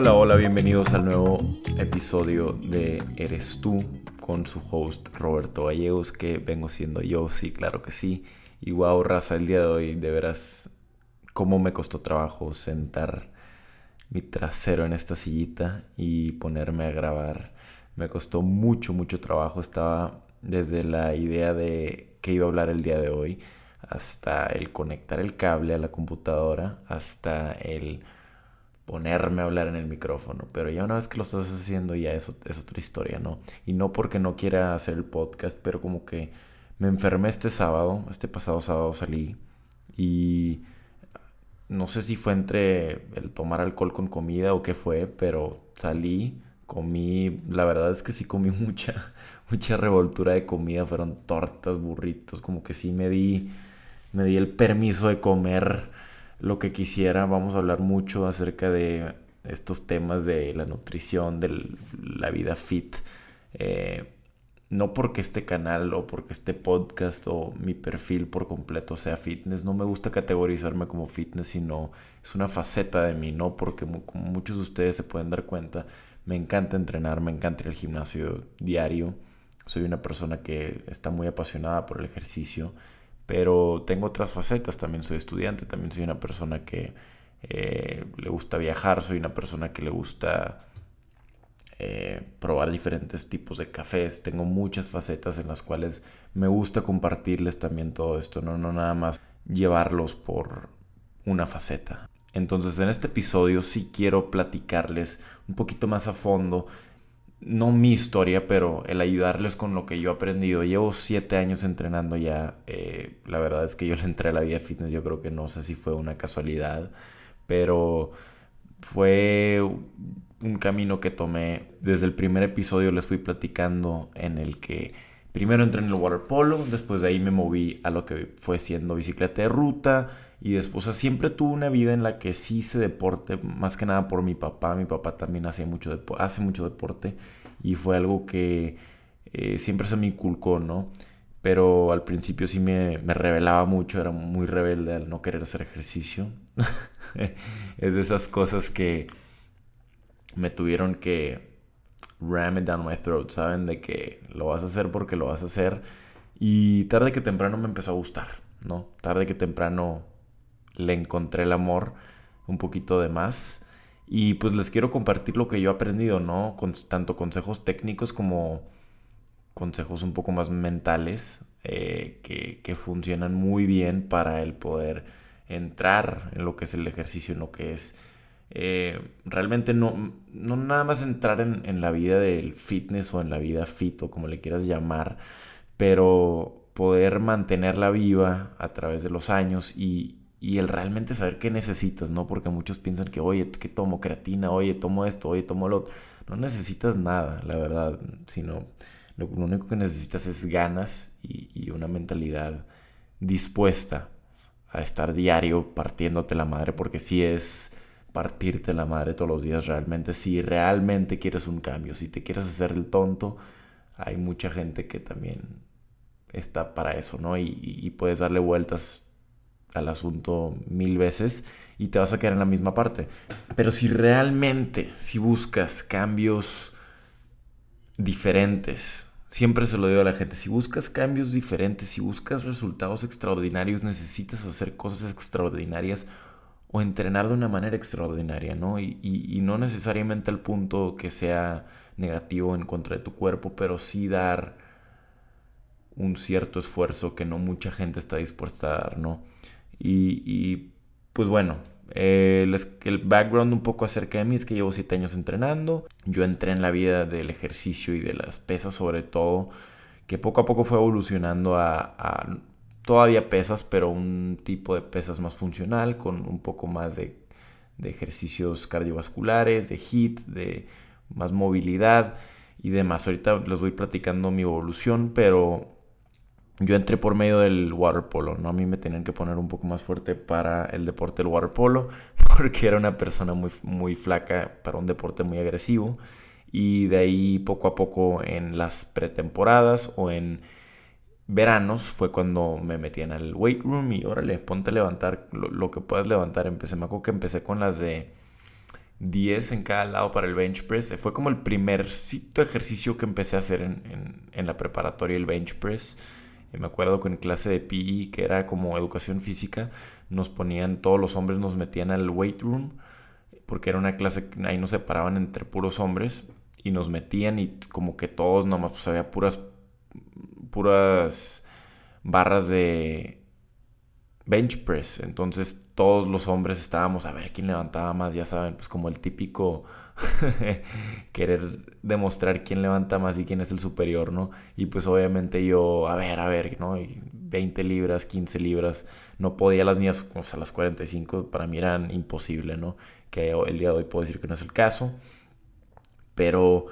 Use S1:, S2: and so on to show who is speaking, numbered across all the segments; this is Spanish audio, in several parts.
S1: Hola, hola, bienvenidos al nuevo episodio de Eres tú con su host Roberto Gallegos, que vengo siendo yo, sí, claro que sí. Y wow, raza, el día de hoy, de veras, cómo me costó trabajo sentar mi trasero en esta sillita y ponerme a grabar. Me costó mucho, mucho trabajo. Estaba desde la idea de que iba a hablar el día de hoy, hasta el conectar el cable a la computadora, hasta el ponerme a hablar en el micrófono. Pero ya una vez que lo estás haciendo, ya eso es otra historia, ¿no? Y no porque no quiera hacer el podcast, pero como que me enfermé este sábado, este pasado sábado salí y no sé si fue entre el tomar alcohol con comida o qué fue, pero salí, comí, la verdad es que sí comí mucha, mucha revoltura de comida, fueron tortas, burritos, como que sí me di, me di el permiso de comer lo que quisiera. Vamos a hablar mucho acerca de estos temas de la nutrición, de la vida fit. Eh, no porque este canal o porque este podcast o mi perfil por completo sea fitness, no me gusta categorizarme como fitness, sino es una faceta de mí, ¿no? Porque como muchos de ustedes se pueden dar cuenta, me encanta entrenar, me encanta ir al gimnasio diario. Soy una persona que está muy apasionada por el ejercicio, pero tengo otras facetas, también soy estudiante, también soy una persona que eh, le gusta viajar, soy una persona que le gusta eh, probar diferentes tipos de cafés. Tengo muchas facetas en las cuales me gusta compartirles también todo esto, no, no nada más llevarlos por una faceta. Entonces en este episodio sí quiero platicarles un poquito más a fondo, no mi historia, pero el ayudarles con lo que yo he aprendido. Llevo siete años entrenando ya. Eh, la verdad es que yo le entré a la vida fitness, yo creo que no sé si fue una casualidad, pero fue un camino que tomé desde el primer episodio les fui platicando en el que primero entré en el waterpolo, después de ahí me moví a lo que fue siendo bicicleta de ruta y después siempre tuve una vida en la que sí hice deporte, más que nada por mi papá, mi papá también hace mucho, hace mucho deporte y fue algo que eh, siempre se me inculcó, ¿no? Pero al principio sí me, me revelaba mucho, era muy rebelde al no querer hacer ejercicio. es de esas cosas que me tuvieron que ram it down my throat, ¿saben? De que lo vas a hacer porque lo vas a hacer. Y tarde que temprano me empezó a gustar, ¿no? Tarde que temprano le encontré el amor un poquito de más. Y pues les quiero compartir lo que yo he aprendido, ¿no? Con, tanto consejos técnicos como consejos un poco más mentales eh, que, que funcionan muy bien para el poder entrar en lo que es el ejercicio, en lo que es eh, realmente no, no nada más entrar en, la vida del fitness o en la vida fit o como le quieras llamar, pero poder mantenerla viva a través de los años y, el realmente saber qué necesitas, ¿no? Porque muchos piensan que, oye, que tomo creatina, oye, tomo esto, oye, tomo lo otro. No necesitas nada, la verdad, sino lo, único que necesitas es ganas y, y una mentalidad dispuesta a estar diario partiéndote la madre, porque si es partirte la madre todos los días realmente, si realmente quieres un cambio, si te quieres hacer el tonto, hay mucha gente que también está para eso, ¿no? Y, puedes darle vueltas al asunto mil veces y te vas a quedar en la misma parte. Pero si realmente, si buscas cambios diferentes, siempre se lo digo a la gente, si buscas cambios diferentes, si buscas resultados extraordinarios, necesitas hacer cosas extraordinarias o entrenar de una manera extraordinaria, ¿no? Y, no necesariamente al punto que sea negativo en contra de tu cuerpo, pero sí dar un cierto esfuerzo que no mucha gente está dispuesta a dar, ¿no? Y, pues bueno, eh, el background un poco acerca de mí es que llevo siete años entrenando. Yo entré en la vida del ejercicio y de las pesas sobre todo, que poco a poco fue evolucionando a todavía pesas, pero un tipo de pesas más funcional, con un poco más de, ejercicios cardiovasculares, de HIT, de más movilidad y demás. Ahorita les voy platicando mi evolución, pero yo entré por medio del waterpolo, ¿no? A mí me tenían que poner un poco más fuerte para el deporte del waterpolo, porque era una persona muy, muy flaca para un deporte muy agresivo. Y de ahí poco a poco en las pretemporadas o en veranos fue cuando me metían al weight room y órale, ponte a levantar lo, que puedas levantar. Empecé, me acuerdo que empecé con las de 10 en cada lado para el bench press. Fue como el primer ejercicio que empecé a hacer en, la preparatoria, el bench press. me acuerdo que en clase de PE, que era como educación física, nos ponían, todos los hombres nos metían al weight room, porque era una clase ahí nos separaban entre puros hombres y nos metían y como que todos nomás, pues había puras, puras barras de bench press. Entonces todos los hombres estábamos a ver quién levantaba más, ya saben, pues como el típico querer demostrar quién levanta más y quién es el superior, ¿no? Y pues obviamente yo, a ver, a ver, ¿no? 20 libras, 15 libras, no podía las mías, o sea, las 45 para mí eran imposible, ¿no? Que el día de hoy puedo decir que no es el caso. Pero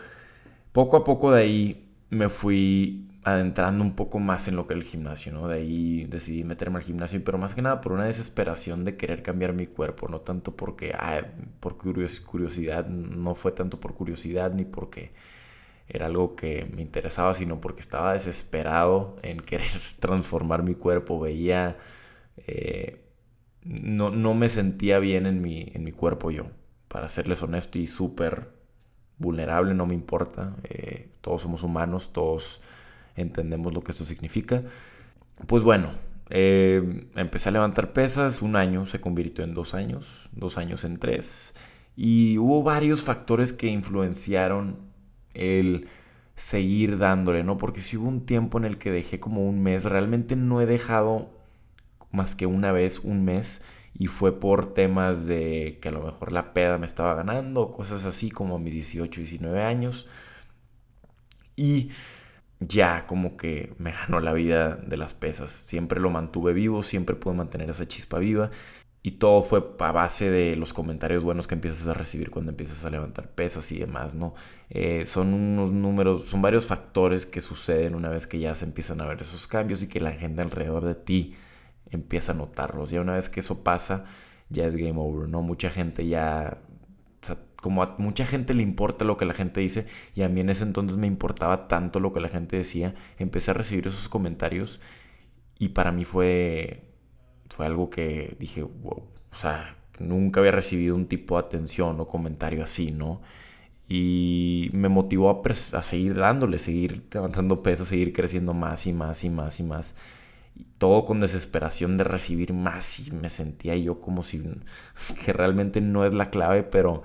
S1: poco a poco de ahí me fui adentrando un poco más en lo que el gimnasio, ¿no? De ahí decidí meterme al gimnasio, pero más que nada por una desesperación de querer cambiar mi cuerpo, no tanto porque, ah, por curiosidad, no fue tanto por curiosidad ni porque era algo que me interesaba, sino porque estaba desesperado en querer transformar mi cuerpo, veía, eh, no, no, me sentía bien en mi, en mi cuerpo yo, para serles honesto y súper vulnerable, no me importa, eh, todos somos humanos, todos entendemos lo que esto significa. Pues bueno, eh, empecé a levantar pesas, un año se convirtió en dos años, dos años en tres. Y hubo varios factores que influenciaron el seguir dándole, ¿no? Porque si hubo un tiempo en el que dejé como un mes, realmente no he dejado más que una vez un mes y fue por temas de que a lo mejor la peda me estaba ganando, cosas así como a mis 18, 19 años. Y ya como que me ganó la vida de las pesas. Siempre lo mantuve vivo, siempre pude mantener esa chispa viva. Y todo fue a base de los comentarios buenos que empiezas a recibir cuando empiezas a levantar pesas y demás, ¿no? Eh, son unos números, son varios factores que suceden una vez que ya se empiezan a ver esos cambios y que la gente alrededor de ti empieza a notarlos. Ya una vez que eso pasa, ya es game over, ¿no? Mucha gente ya como a mucha gente le importa lo que la gente dice y a mí en ese entonces me importaba tanto lo que la gente decía, empecé a recibir esos comentarios y para mí fue, fue algo que dije, wow, o sea, nunca había recibido un tipo de atención o comentario así, ¿no? Y me motivó a, a seguir dándole, seguir levantando peso, seguir creciendo más y más y más y más. Todo con desesperación de recibir más y me sentía yo como si que realmente no es la clave, pero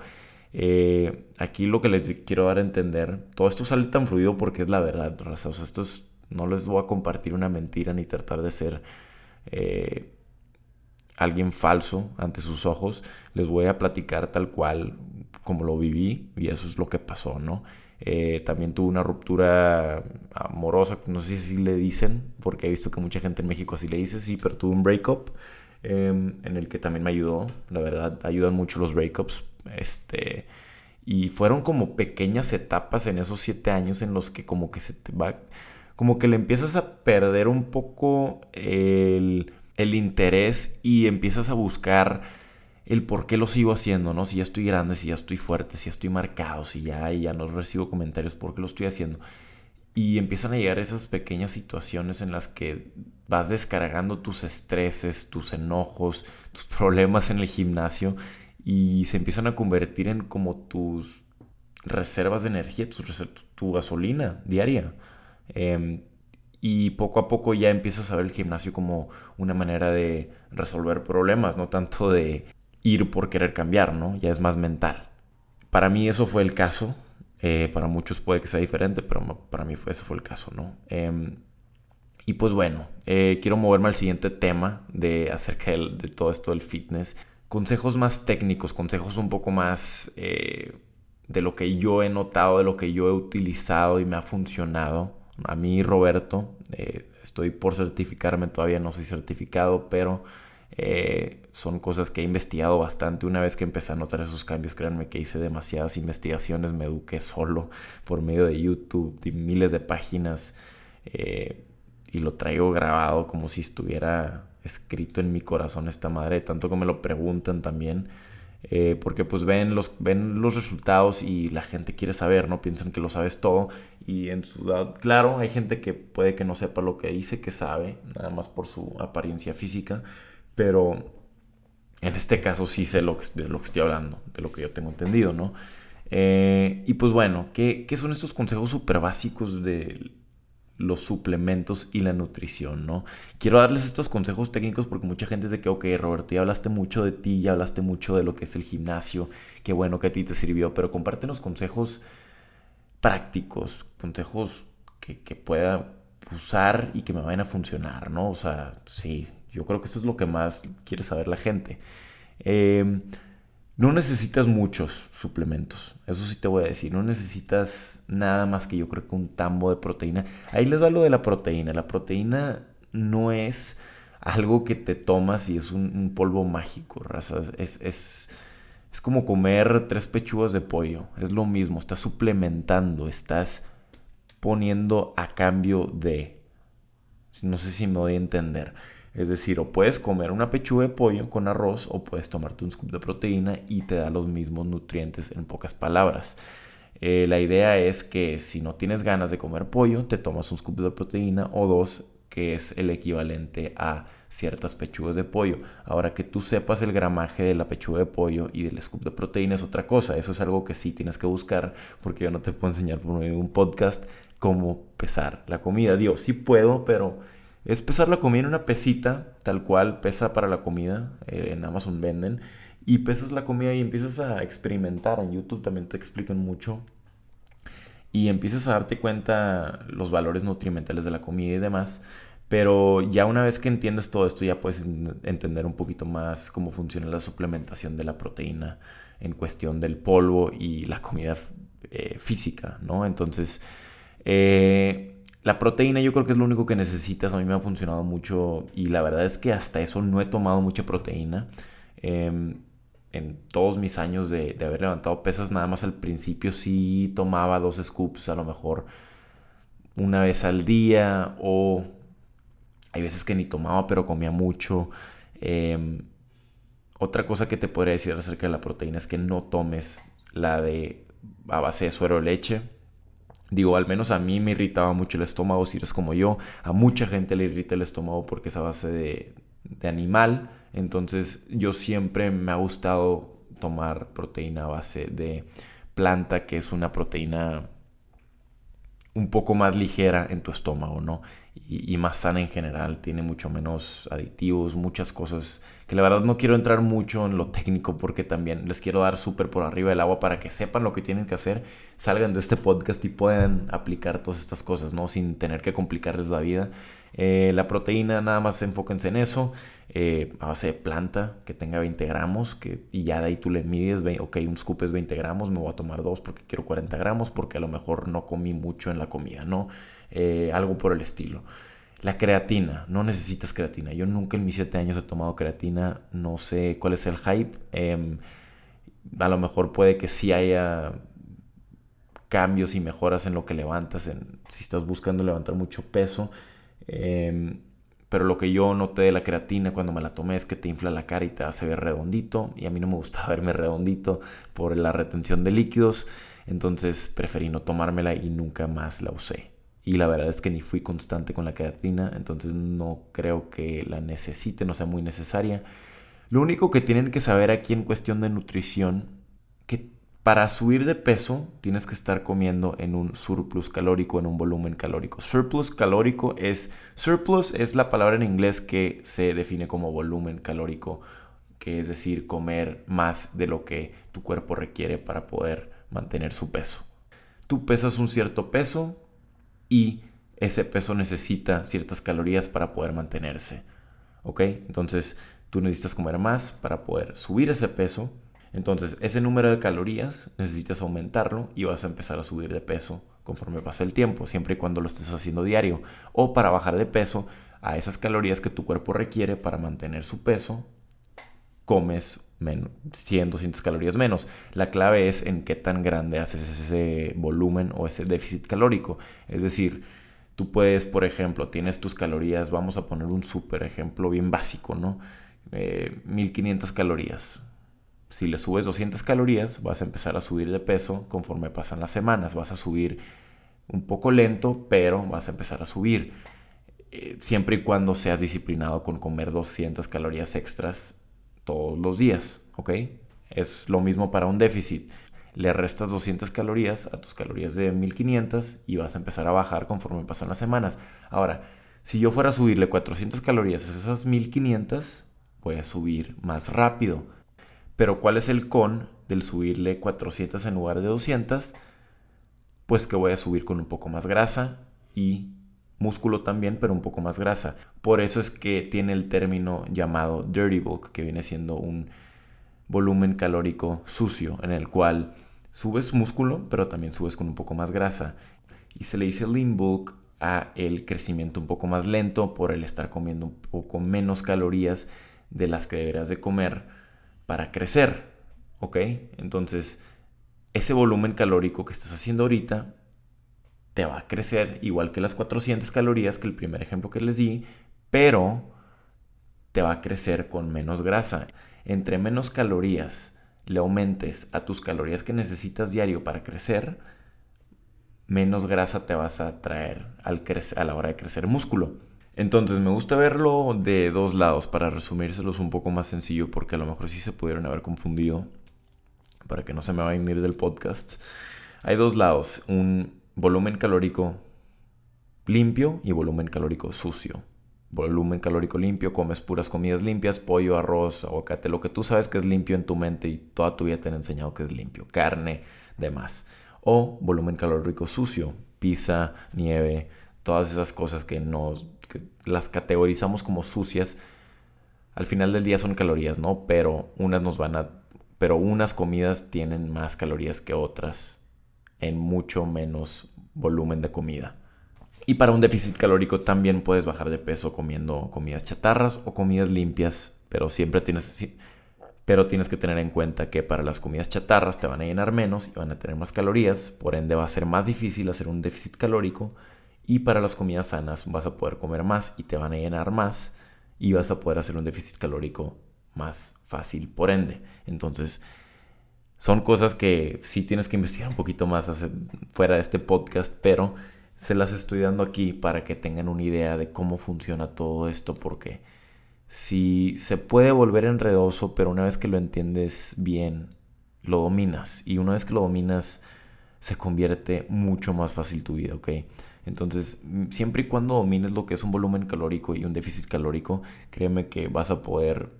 S1: eh, aquí lo que les quiero dar a entender, todo esto sale tan fluido porque es la verdad, O esto no les voy a compartir una mentira ni tratar de ser eh, alguien falso ante sus ojos. Les voy a platicar tal cual como lo viví y eso es lo que pasó, ¿no? Eh, también tuve una ruptura amorosa, no sé si le dicen, porque he visto que mucha gente en México así le dice, sí, pero tuve un breakup em, en el que también me ayudó, la verdad, ayudan mucho los breakups este, y fueron como pequeñas etapas en esos siete años en los que como que se te va, como que le empiezas a perder un poco el, el interés y empiezas a buscar el por qué lo sigo haciendo, ¿no? Si ya estoy grande, si ya estoy fuerte, si ya estoy marcado, si ya, ya no recibo comentarios, ¿por qué lo estoy haciendo? Y empiezan a llegar esas pequeñas situaciones en las que vas descargando tus estreses, tus enojos, tus problemas en el gimnasio y se empiezan a convertir en como tus reservas de energía, tu, gasolina diaria. Em, y poco a poco ya empiezas a ver el gimnasio como una manera de resolver problemas, no tanto de ir por querer cambiar, ¿no? Ya es más mental. Para mí eso fue el caso. Eh, para muchos puede que sea diferente, pero para mí fue, fue el caso, ¿no? Em, y pues bueno, eh, quiero moverme al siguiente tema de acerca de todo esto del fitness consejos más técnicos, consejos un poco más eh, de lo que yo he notado, de lo que yo he utilizado y me ha funcionado. A mí, Roberto, eh, estoy por certificarme, todavía no soy certificado, pero eh, son cosas que he investigado bastante. Una vez que empecé a notar esos cambios, créanme que hice demasiadas investigaciones, me eduqué solo por medio de YouTube, de miles de páginas, y lo traigo grabado como si estuviera escrito en mi corazón esta madre, tanto que me lo preguntan también. Eh, porque pues ven los, ven los resultados y la gente quiere saber, ¿no? Piensan que lo sabes todo y en su claro, hay gente que puede que no sepa lo que dice que sabe, nada más por su apariencia física, pero en este caso sí sé lo que, de lo que estoy hablando, de lo que yo tengo entendido, ¿no? Eh, y pues bueno, ¿qué, ¿qué, son estos consejos súper básicos de los suplementos y la nutrición, ¿no? Quiero darles estos consejos técnicos porque mucha gente es de que, ok, Roberto, ya hablaste mucho de ti, ya hablaste mucho de lo que es el gimnasio, qué bueno que a ti te sirvió, pero compártenos consejos prácticos, consejos que, que pueda usar y que me vayan a funcionar, ¿no? O sea, sí, yo creo que esto es lo que más quiere saber la gente. Em, no necesitas muchos suplementos, eso sí te voy a decir. No necesitas nada más que yo creo que un tambo de proteína. Ahí les va lo de la proteína. La proteína no es algo que te tomas y es un, polvo mágico, raza. Es, es, es como comer tres pechugas de pollo. Es lo mismo, estás suplementando, estás poniendo a cambio de... No sé si me voy a entender. Es decir, o puedes comer una pechuga de pollo con arroz o puedes tomarte un scoop de proteína y te da los mismos nutrientes en pocas palabras. Eh, la idea es que si no tienes ganas de comer pollo, te tomas un scoop de proteína o dos, que es el equivalente a ciertas pechugas de pollo. Ahora que tú sepas el gramaje de la pechuga de pollo y del scoop de proteína es otra cosa. Eso es algo que sí tienes que buscar porque yo no te puedo enseñar por un podcast cómo pesar la comida. Digo, sí puedo, pero es pesar la comida en una pesita, tal cual pesa para la comida, eh, en Amazon venden, y pesas la comida y empiezas a experimentar, en YouTube también te explican mucho, y empiezas a darte cuenta los valores nutrimentales de la comida y demás, pero ya una vez que entiendes todo esto ya puedes entender un poquito más cómo funciona la suplementación de la proteína en cuestión del polvo y la comida eh, física, ¿no? Entonces, eh, la proteína yo creo que es lo único que necesitas. A mí me ha funcionado mucho y la verdad es que hasta eso no he tomado mucha proteína. Em, en todos mis años de, haber levantado pesas, nada más al principio sí tomaba dos scoops a lo mejor una vez al día o hay veces que ni tomaba pero comía mucho. Em, otra cosa que te podría decir acerca de la proteína es que no tomes la de a base de suero de leche Digo, al menos a mí me irritaba mucho el estómago, si eres como yo. A mucha gente le irrita el estómago porque es a base de, de animal. Entonces yo siempre me ha gustado tomar proteína a base de planta, que es una proteína un poco más ligera en tu estómago, ¿no? Y, más sana en general, tiene mucho menos aditivos, muchas cosas que la verdad no quiero entrar mucho en lo técnico porque también les quiero dar súper por arriba del agua para que sepan lo que tienen que hacer, salgan de este podcast y puedan aplicar todas estas cosas, ¿no? Sin tener que complicarles la vida. Eh, la proteína, nada más enfóquense en eso. Eh, a base de planta que tenga 20 gramos que, y ya de ahí tú le mides, ok, un scoop es 20 gramos, me voy a tomar dos porque quiero 40 gramos porque a lo mejor no comí mucho en la comida, ¿no? Eh, algo por el estilo. La creatina, no necesitas creatina. Yo nunca en mis 7 años he tomado creatina, no sé cuál es el hype. Em, a lo mejor puede que sí haya cambios y mejoras en lo que levantas, en, si estás buscando levantar mucho peso. Eh, pero lo que yo noté de la creatina cuando me la tomé es que te infla la cara y te hace ver redondito. Y a mí no me gustaba verme redondito por la retención de líquidos. Entonces preferí no tomármela y nunca más la usé. Y la verdad es que ni fui constante con la creatina. Entonces no creo que la necesite, no sea muy necesaria. Lo único que tienen que saber aquí en cuestión de nutrición, que para subir de peso tienes que estar comiendo en un surplus calórico, en un volumen calórico. Surplus calórico es, surplus es la palabra en inglés que se define como volumen calórico, que es decir, comer más de lo que tu cuerpo requiere para poder mantener su peso. Tú pesas un cierto peso y ese peso necesita ciertas calorías para poder mantenerse. ¿Ok? Entonces tú necesitas comer más para poder subir ese peso entonces, ese número de calorías necesitas aumentarlo y vas a empezar a subir de peso conforme pasa el tiempo, siempre y cuando lo estés haciendo diario. O para bajar de peso a esas calorías que tu cuerpo requiere para mantener su peso, comes 100, 200 calorías menos. La clave es en qué tan grande haces ese volumen o ese déficit calórico. Es decir, tú puedes, por ejemplo, tienes tus calorías, vamos a poner un súper ejemplo bien básico, ¿no? 1500 eh, calorías si le subes 200 calorías, vas a empezar a subir de peso conforme pasan las semanas. Vas a subir un poco lento, pero vas a empezar a subir. Eh, siempre y cuando seas disciplinado con comer 200 calorías extras todos los días, ¿ok? Es lo mismo para un déficit. Le restas 200 calorías a tus calorías de 1500 y vas a empezar a bajar conforme pasan las semanas. Ahora, si yo fuera a subirle 400 calorías a esas 1500, voy a subir más rápido. Pero ¿cuál es el con del subirle 400 en lugar de 200? Pues que voy a subir con un poco más grasa y músculo también, pero un poco más grasa. Por eso es que tiene el término llamado dirty bulk, que viene siendo un volumen calórico sucio, en el cual subes músculo, pero también subes con un poco más grasa. Y se le dice lean bulk a el crecimiento un poco más lento por el estar comiendo un poco menos calorías de las que deberías de comer para crecer. ¿Ok? Entonces, ese volumen calórico que estás haciendo ahorita te va a crecer igual que las 400 calorías que el primer ejemplo que les di, pero te va a crecer con menos grasa. Entre menos calorías le aumentes a tus calorías que necesitas diario para crecer, menos grasa te vas a traer al a la hora de crecer músculo. Entonces me gusta verlo de dos lados para resumírselos un poco más sencillo porque a lo mejor sí se pudieron haber confundido para que no se me vayan a ir del podcast. Hay dos lados, un volumen calórico limpio y volumen calórico sucio. Volumen calórico limpio, comes puras comidas limpias, pollo, arroz, aguacate, lo que tú sabes que es limpio en tu mente y toda tu vida te han enseñado que es limpio, carne, demás. O volumen calórico sucio, pizza, nieve, todas esas cosas que nos las categorizamos como sucias. Al final del día son calorías, ¿no? Pero unas nos van a pero unas comidas tienen más calorías que otras en mucho menos volumen de comida. Y para un déficit calórico también puedes bajar de peso comiendo comidas chatarras o comidas limpias, pero siempre tienes, pero tienes que tener en cuenta que para las comidas chatarras te van a llenar menos y van a tener más calorías, por ende va a ser más difícil hacer un déficit calórico y para las comidas sanas vas a poder comer más y te van a llenar más y vas a poder hacer un déficit calórico más fácil por ende. Entonces, son cosas que sí tienes que investigar un poquito más fuera de este podcast, pero se las estoy dando aquí para que tengan una idea de cómo funciona todo esto, porque si se puede volver enredoso, pero una vez que lo entiendes bien, lo dominas. Y una vez que lo dominas, se convierte mucho más fácil tu vida, ¿ok? Entonces, siempre y cuando domines lo que es un volumen calórico y un déficit calórico, créeme que vas a poder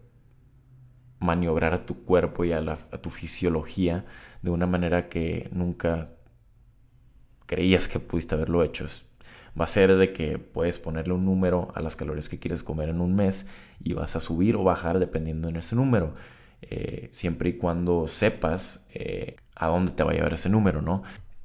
S1: maniobrar a tu cuerpo y a, tu fisiología de una manera que nunca creías que pudiste haberlo hecho. va a ser de que puedes ponerle un número a las calorías que quieres comer en un mes y vas a subir o bajar dependiendo en ese número. Eh, siempre y cuando sepas eh, a dónde te va a llevar ese número, ¿no?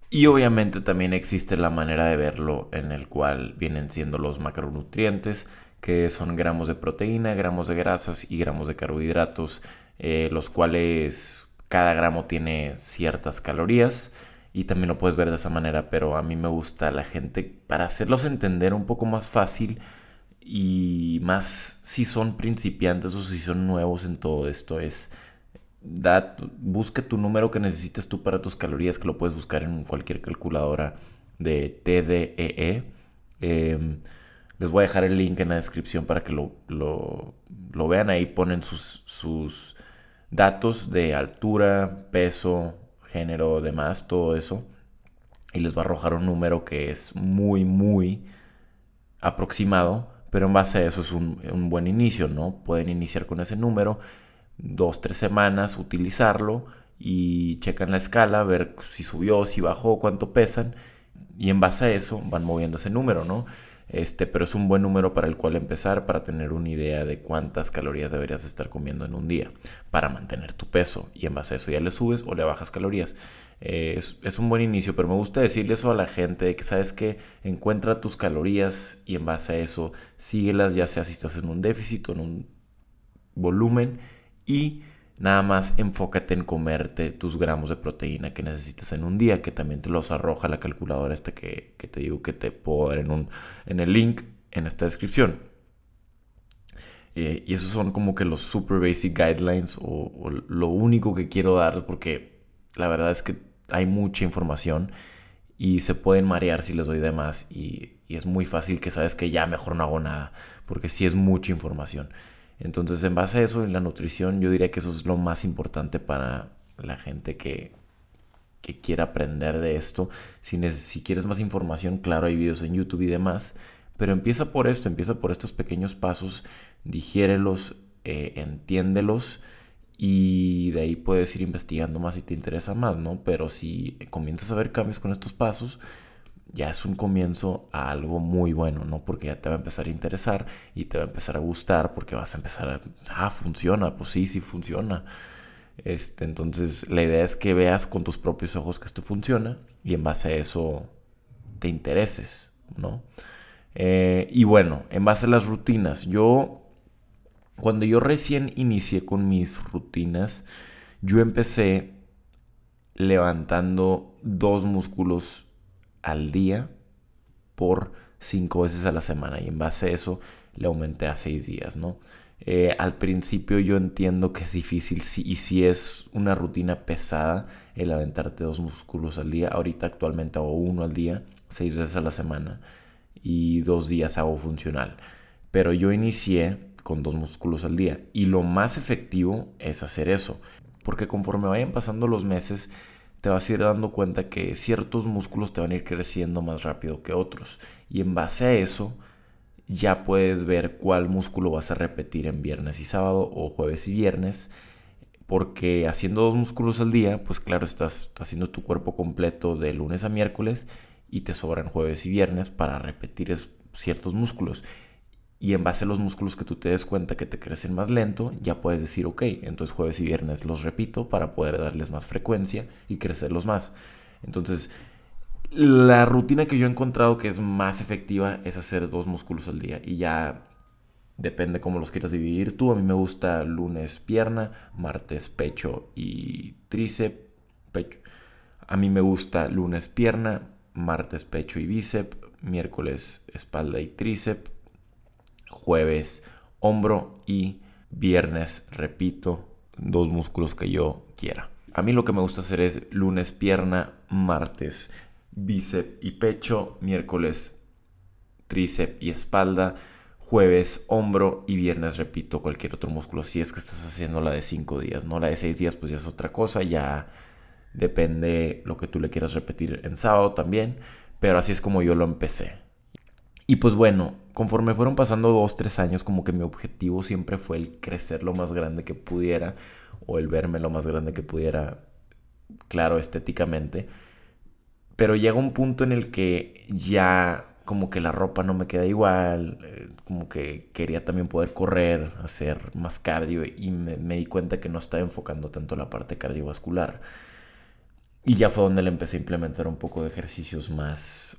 S1: Y obviamente también existe la manera de verlo en el cual vienen siendo los macronutrientes, que son gramos de proteína, gramos de grasas y gramos de carbohidratos, eh, los cuales cada gramo tiene ciertas calorías y también lo puedes ver de esa manera, pero a mí me gusta la gente para hacerlos entender un poco más fácil y más si son principiantes o si son nuevos en todo esto es da, busca tu número que necesites tú para tus calorías que lo puedes buscar en cualquier calculadora de TDEE. E. Les voy a dejar el link en la descripción para que lo, lo, vean. Ahí ponen sus, sus datos de altura, peso, género, demás, todo eso. Y les va a arrojar un número que es muy, muy aproximado. Pero en base a eso es un, un buen inicio, ¿no? Pueden iniciar con ese número, dos, tres semanas, utilizarlo y checan la escala, ver si subió, si bajó, cuánto pesan. Y en base a eso van moviendo ese número, ¿no? Este, pero es un buen número para el cual empezar para tener una idea de cuántas calorías deberías estar comiendo en un día para mantener tu peso y en base a eso ya le subes o le bajas calorías. Eh, es, un buen inicio, pero me gusta decirle eso a la gente que sabes que encuentra tus calorías y en base a eso síguelas ya sea si estás en un déficit o en un volumen y Nada más enfócate en comerte tus gramos de proteína que necesitas en un día, que también te los arroja la calculadora esta que, te digo que te puedo dar en, un, en el link en esta descripción. Eh, y esos son como que los super basic guidelines o, lo único que quiero dar porque la verdad es que hay mucha información y se pueden marear si les doy de más y, y es muy fácil que sabes que ya mejor no hago nada porque sí es mucha información. Entonces, en base a eso, en la nutrición, yo diría que eso es lo más importante para la gente que, que quiera aprender de esto. Si, si quieres más información, claro, hay videos en YouTube y demás. Pero empieza por esto, empieza por estos pequeños pasos, digiérelos, eh, entiéndelos y de ahí puedes ir investigando más si te interesa más, ¿no? Pero si comienzas a ver cambios con estos pasos, ya es un comienzo a algo muy bueno, ¿no? Porque ya te va a empezar a interesar y te va a empezar a gustar porque vas a empezar a, ah, funciona, pues sí, sí funciona. Este, entonces la idea es que veas con tus propios ojos que esto funciona y en base a eso te intereses, ¿no? Eh, y bueno, en base a las rutinas, yo cuando yo recién inicié con mis rutinas, yo empecé levantando dos músculos al día por cinco veces a la semana y en base a eso le aumenté a seis días, ¿no? Eh, al principio yo entiendo que es difícil y si es una rutina pesada el aventarte dos músculos al día. Ahorita actualmente hago uno al día, seis veces a la semana y dos días hago funcional. Pero yo inicié con dos músculos al día. Y lo más efectivo es hacer eso. Porque conforme vayan pasando los meses, te vas a ir dando cuenta que ciertos músculos te van a ir creciendo más rápido que otros. Y en base a eso, ya puedes ver cuál músculo vas a repetir en viernes y sábado o jueves y viernes. Porque haciendo dos músculos al día, pues claro, estás haciendo tu cuerpo completo de lunes a miércoles y te sobran jueves y viernes para repetir ciertos músculos y en base a los músculos que tú te des cuenta que te crecen más lento, ya puedes decir, ok, entonces jueves y viernes los repito para poder darles más frecuencia y crecerlos más. Entonces, la rutina que yo he encontrado que es más efectiva es hacer dos músculos al día y ya depende cómo los quieras dividir tú. A mí me gusta lunes pierna, martes pecho y tríceps. Pecho. A mí me gusta lunes pierna, martes pecho y bíceps, miércoles espalda y tríceps jueves hombro y viernes, repito, dos músculos que yo quiera. A mí lo que me gusta hacer es lunes pierna, martes bíceps y pecho, miércoles tríceps y espalda, jueves hombro y viernes repito cualquier otro músculo si es que estás haciendo la de 5 días, no la de 6 días pues ya es otra cosa, ya depende lo que tú le quieras repetir en sábado también, pero así es como yo lo empecé. Y pues bueno, conforme fueron pasando dos, tres años, como que mi objetivo siempre fue el crecer lo más grande que pudiera o el verme lo más grande que pudiera, claro, estéticamente. Pero llega un punto en el que ya como que la ropa no me queda igual, eh, como que quería también poder correr, hacer más cardio y me, me, di cuenta que no estaba enfocando tanto la parte cardiovascular. Y ya fue donde le empecé a implementar un poco de ejercicios más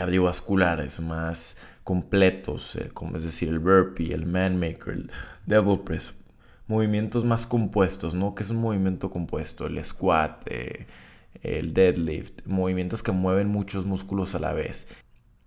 S1: cardiovasculares más completos, como es decir, el burpee, el manmaker, el devil press, movimientos más compuestos, ¿no? Que es un movimiento compuesto, el squat, eh, el deadlift, movimientos que mueven muchos músculos a la vez.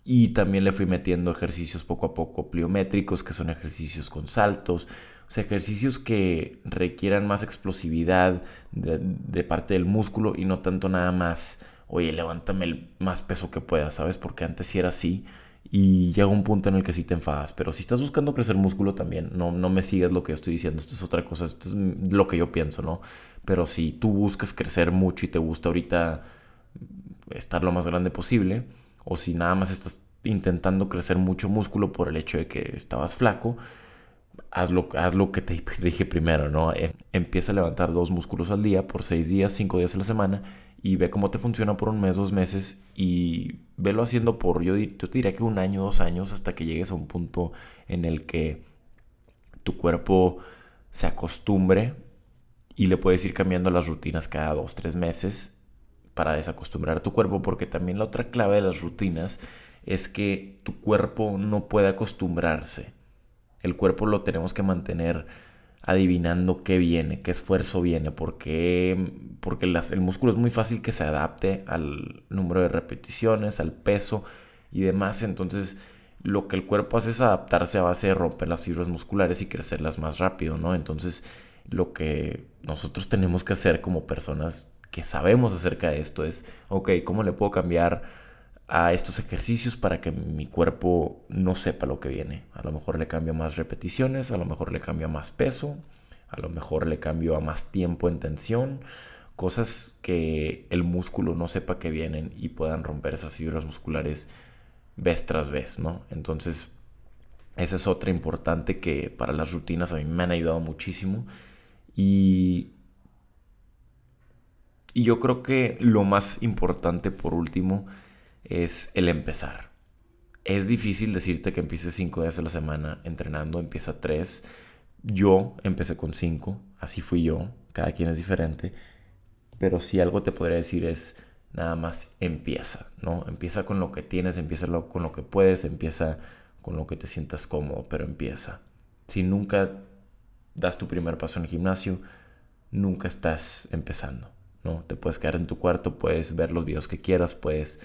S1: Y también le fui metiendo ejercicios poco a poco pliométricos, que son ejercicios con saltos, ejercicios que requieran más explosividad de parte del músculo y no tanto nada más oye, levántame el más peso que puedas, ¿sabes? Porque antes sí era así y llega un punto en el que sí te enfadas. Pero si estás buscando crecer músculo también, no, no me sigas lo que yo estoy diciendo, esto es otra cosa, esto es lo que yo pienso, ¿no? Pero si tú buscas crecer mucho y te gusta ahorita estar lo más grande posible, o si nada más estás intentando crecer mucho músculo por el hecho de que estabas flaco, haz lo, que te dije primero, ¿no? Em, empieza a levantar dos músculos al día por seis días, cinco días a la semana y ve cómo te funciona por un mes, dos meses y velo haciendo por, yo, yo te diría que un año, dos años hasta que llegues a un punto en el que tu cuerpo se acostumbre y le puedes ir cambiando las rutinas cada dos, tres meses para desacostumbrar tu cuerpo porque también la otra clave de las rutinas es que tu cuerpo no puede acostumbrarse. El cuerpo lo tenemos que mantener adivinando qué viene, qué esfuerzo viene, porque, porque el músculo es muy fácil que se adapte al número de repeticiones, al peso y demás. Entonces, lo que el cuerpo hace es adaptarse a base de romper las fibras musculares y crecerlas más rápido, ¿no? Entonces, lo que nosotros tenemos que hacer como personas que sabemos acerca de esto es, ok, ¿cómo le puedo cambiar a estos ejercicios para que mi cuerpo no sepa lo que viene. A lo mejor le cambio más repeticiones, a lo mejor le cambio más peso, a lo mejor le cambio a más tiempo en tensión, cosas que el músculo no sepa que vienen y puedan romper esas fibras musculares vez tras vez, ¿no? Entonces, esa es otra importante que para las rutinas a mí me han ayudado muchísimo y y yo creo que lo más importante por último es el empezar. Es difícil decirte que empieces cinco días a la semana entrenando, empieza tres. Yo empecé con cinco, así fui yo, cada quien es diferente. Pero si algo te podría decir es nada más empieza, ¿no? Empieza con lo que tienes, empieza con lo que puedes, empieza con lo que te sientas cómodo, pero empieza. Si nunca das tu primer paso en el gimnasio, nunca estás empezando. ¿no? Te puedes quedar en tu cuarto, puedes ver los videos que quieras, puedes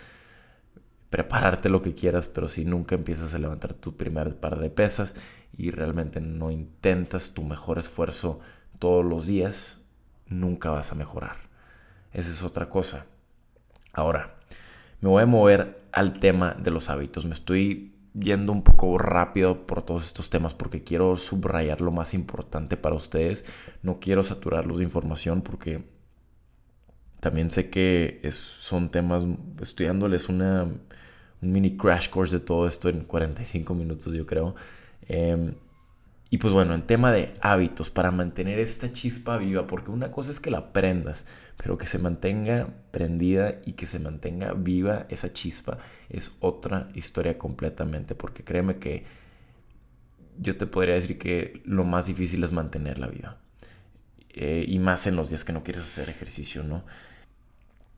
S1: prepararte lo que quieras, pero si nunca empiezas a levantar tu primer par de pesas y realmente no intentas tu mejor esfuerzo todos los días, nunca vas a mejorar. Esa es otra cosa. Ahora, me voy a mover al tema de los hábitos. Me estoy yendo un poco rápido por todos estos temas porque quiero subrayar lo más importante para ustedes. No quiero saturarlos de información porque también sé que son temas, estudiándoles una, un mini crash course de todo esto en 45 minutos, yo creo. Em, y pues bueno, en tema de hábitos, para mantener esta chispa viva, porque una cosa es que la prendas, pero que se mantenga prendida y que se mantenga viva esa chispa es otra historia completamente, porque créeme que yo te podría decir que lo más difícil es mantenerla viva. Eh, y más en los días que no quieres hacer ejercicio, ¿no?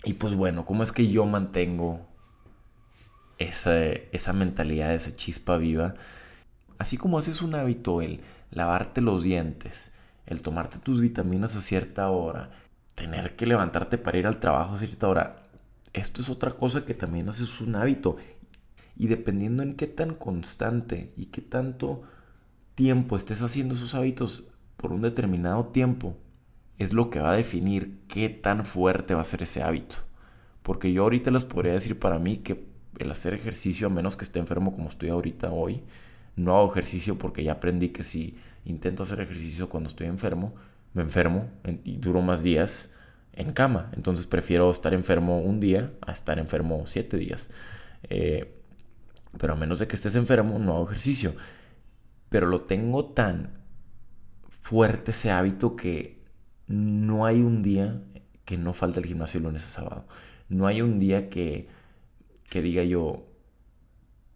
S1: Y pues bueno, ¿cómo es que yo mantengo esa, esa mentalidad, esa chispa viva? Así como haces un hábito el lavarte los dientes, el tomarte tus vitaminas a cierta hora, tener que levantarte para ir al trabajo a cierta hora, esto es otra cosa que también haces un hábito. Y dependiendo en qué tan constante y qué tanto tiempo estés haciendo esos hábitos por un determinado tiempo, es lo que va a definir qué tan fuerte va a ser ese hábito. Porque yo ahorita les podría decir para mí que el hacer ejercicio, a menos que esté enfermo como estoy ahorita hoy, no hago ejercicio porque ya aprendí que si intento hacer ejercicio cuando estoy enfermo, me enfermo y duro más días en cama. Entonces prefiero estar enfermo un día a estar enfermo siete días. Eh, pero a menos de que estés enfermo, no hago ejercicio. Pero lo tengo tan fuerte ese hábito que no hay un día que no falte el gimnasio lunes a sábado. No hay un día que, que diga yo,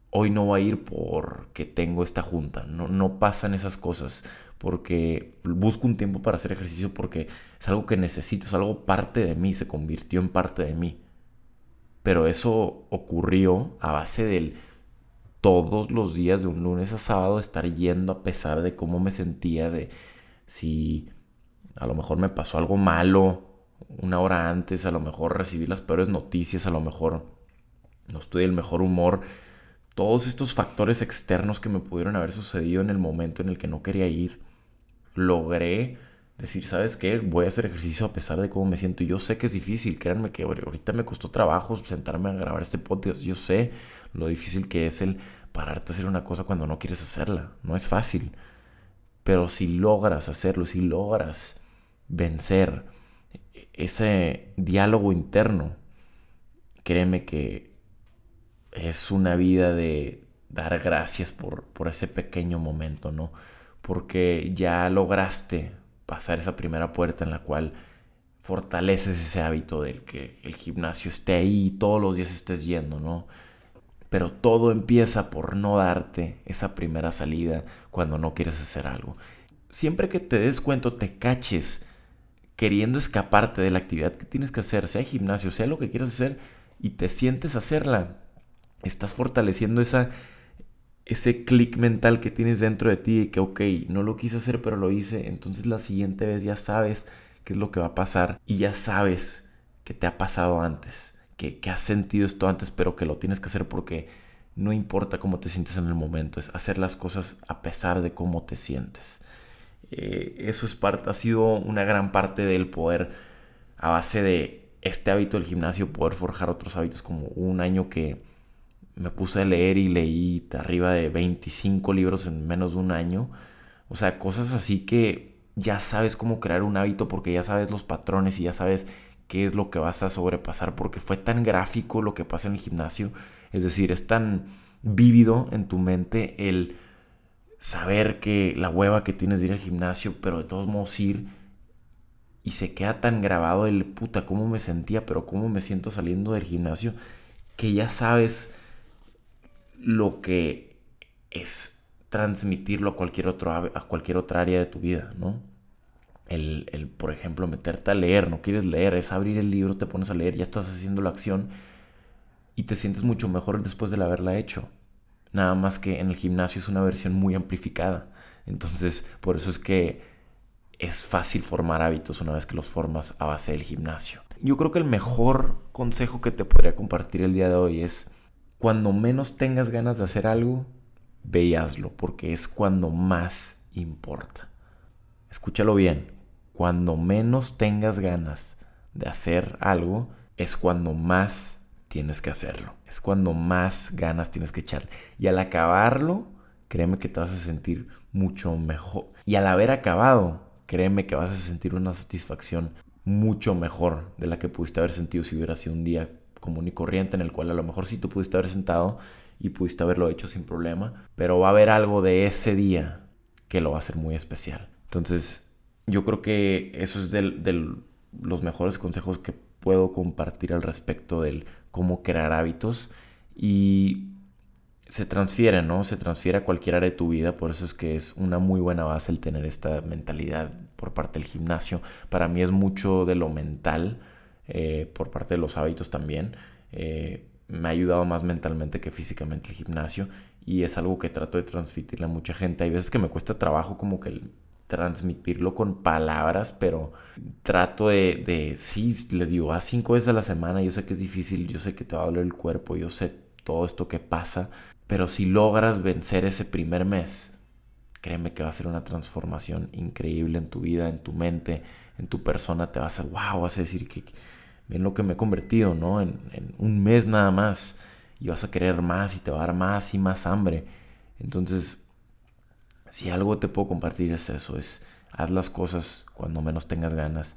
S1: hoy no voy a ir porque tengo esta junta. No, no pasan esas cosas porque busco un tiempo para hacer ejercicio porque es algo que necesito, es algo parte de mí, se convirtió en parte de mí. Pero eso ocurrió a base del todos los días de un lunes a sábado estar yendo a pesar de cómo me sentía, de si a lo mejor me pasó algo malo una hora antes, a lo mejor recibí las peores noticias, a lo mejor no estoy del mejor humor. Todos estos factores externos que me pudieron haber sucedido en el momento en el que no quería ir, logré decir, ¿sabes qué? Voy a hacer ejercicio a pesar de cómo me siento. Yo sé que es difícil, créanme que ahorita me costó trabajo sentarme a grabar este podcast. Yo sé lo difícil que es el pararte a hacer una cosa cuando no quieres hacerla. No es fácil. Pero si logras hacerlo, si logras vencer ese diálogo interno, créeme que es una vida de dar gracias por, por ese pequeño momento, ¿no? Porque ya lograste pasar esa primera puerta en la cual fortaleces ese hábito del que el gimnasio esté ahí y todos los días estés yendo, ¿no? Pero todo empieza por no darte esa primera salida cuando no quieres hacer algo. Siempre que te des cuenta, te caches queriendo escaparte de la actividad que tienes que hacer, sea gimnasio, sea lo que quieras hacer, y te sientes hacerla, estás fortaleciendo esa, ese clic mental que tienes dentro de ti de que, ok, no lo quise hacer, pero lo hice, entonces la siguiente vez ya sabes qué es lo que va a pasar y ya sabes que te ha pasado antes, que, que has sentido esto antes, pero que lo tienes que hacer porque no importa cómo te sientes en el momento, es hacer las cosas a pesar de cómo te sientes. Eh, eso es parte, ha sido una gran parte del poder, a base de este hábito del gimnasio, poder forjar otros hábitos, como un año que me puse a leer y leí arriba de 25 libros en menos de un año. O sea, cosas así que ya sabes cómo crear un hábito porque ya sabes los patrones y ya sabes qué es lo que vas a sobrepasar porque fue tan gráfico lo que pasa en el gimnasio. Es decir, es tan vívido en tu mente el saber que la hueva que tienes de ir al gimnasio, pero de todos modos ir y se queda tan grabado el puta, cómo me sentía, pero cómo me siento saliendo del gimnasio, que ya sabes lo que es transmitirlo a cualquier, otro, a cualquier otra área de tu vida, ¿no? El, el, por ejemplo, meterte a leer, no quieres leer, es abrir el libro, te pones a leer, ya estás haciendo la acción y te sientes mucho mejor después de haberla hecho. Nada más que en el gimnasio es una versión muy amplificada. Entonces, por eso es que es fácil formar hábitos una vez que los formas a base del gimnasio. Yo creo que el mejor consejo que te podría compartir el día de hoy es cuando menos tengas ganas de hacer algo, ve porque es cuando más importa. Escúchalo bien, cuando menos tengas ganas de hacer algo, es cuando más tienes que hacerlo. Es cuando más ganas tienes que echar. Y al acabarlo, créeme que te vas a sentir mucho mejor. Y al haber acabado, créeme que vas a sentir una satisfacción mucho mejor de la que pudiste haber sentido si hubiera sido un día común y corriente en el cual a lo mejor sí tú pudiste haber sentado y pudiste haberlo hecho sin problema, pero va a haber algo de ese día que lo va a hacer muy especial. Entonces, yo creo que eso es de los mejores consejos que puedo compartir al respecto del cómo crear hábitos y se transfiere, ¿no? Se transfiere a cualquier área de tu vida, por eso es que es una muy buena base el tener esta mentalidad por parte del gimnasio. Para mí es mucho de lo mental, eh, por parte de los hábitos también. Eh, me ha ayudado más mentalmente que físicamente el gimnasio y es algo que trato de transmitirle a mucha gente. Hay veces que me cuesta trabajo como que transmitirlo con palabras, pero trato de, de sí, les digo, a cinco veces a la semana, yo sé que es difícil, yo sé que te va a doler el cuerpo, yo sé todo esto que pasa, pero si logras vencer ese primer mes, créeme que va a ser una transformación increíble en tu vida, en tu mente, en tu persona. Te vas a, wow, vas a decir que bien lo que me he convertido, ¿no? En, un mes nada más. Y vas a querer más y te va a dar más y más hambre. Entonces, si algo te puedo compartir es eso, es haz las cosas cuando menos tengas ganas.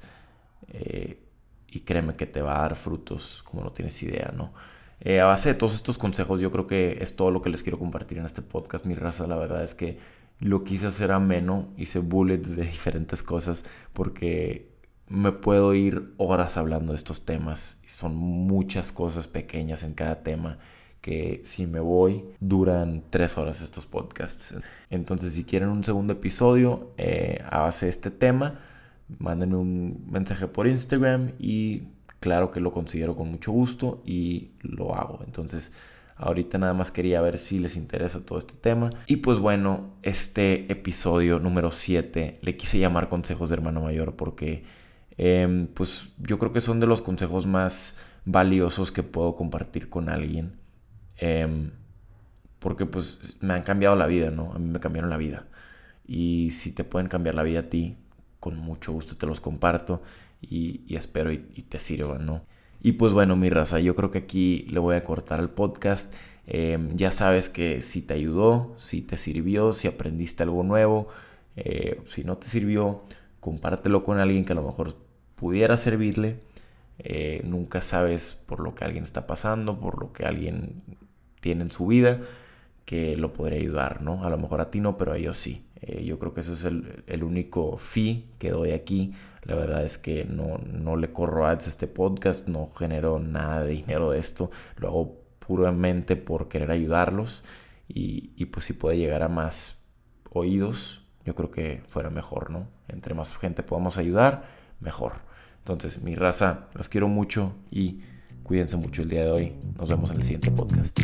S1: Eh, y créeme que te va a dar frutos como no tienes idea, ¿no? Eh, a base de todos estos consejos, yo creo que es todo lo que les quiero compartir en este podcast. Mi raza, la verdad es que lo quise hacer ameno, hice bullets de diferentes cosas porque me puedo ir horas hablando de estos temas. Son muchas cosas pequeñas en cada tema que si me voy duran tres horas estos podcasts. Entonces si quieren un segundo episodio eh, a base de este tema, mándenme un mensaje por Instagram y claro que lo considero con mucho gusto y lo hago. Entonces, ahorita nada más quería ver si les interesa todo este tema. Y pues bueno, este episodio número 7 le quise llamar consejos de hermano mayor porque em, pues yo creo que son de los consejos más valiosos que puedo compartir con alguien. Em, porque pues me han cambiado la vida, ¿no? A mí me cambiaron la vida. Y si te pueden cambiar la vida a ti, con mucho gusto te los comparto y, espero y, te sirva, ¿no? Y pues bueno, mi raza, yo creo que aquí le voy a cortar el podcast. Em, ya sabes que si te ayudó, si te sirvió, si aprendiste algo nuevo, eh, si no te sirvió, compártelo con alguien que a lo mejor pudiera servirle. Eh, nunca sabes por lo que alguien está pasando, por lo que alguien tiene en su vida, que lo podría ayudar, ¿no? A lo mejor a ti no, pero a ellos sí. Eh, yo creo que ese es el, el único fee que doy aquí la verdad es que no, no le corro ads a este podcast, no genero nada de dinero de esto, lo hago puramente por querer ayudarlos y, y pues si puede llegar a más oídos, yo creo que fuera mejor, ¿no? Entre más gente podamos ayudar, mejor. Entonces, mi raza, los quiero mucho y cuídense mucho el día de hoy. Nos vemos en el siguiente podcast.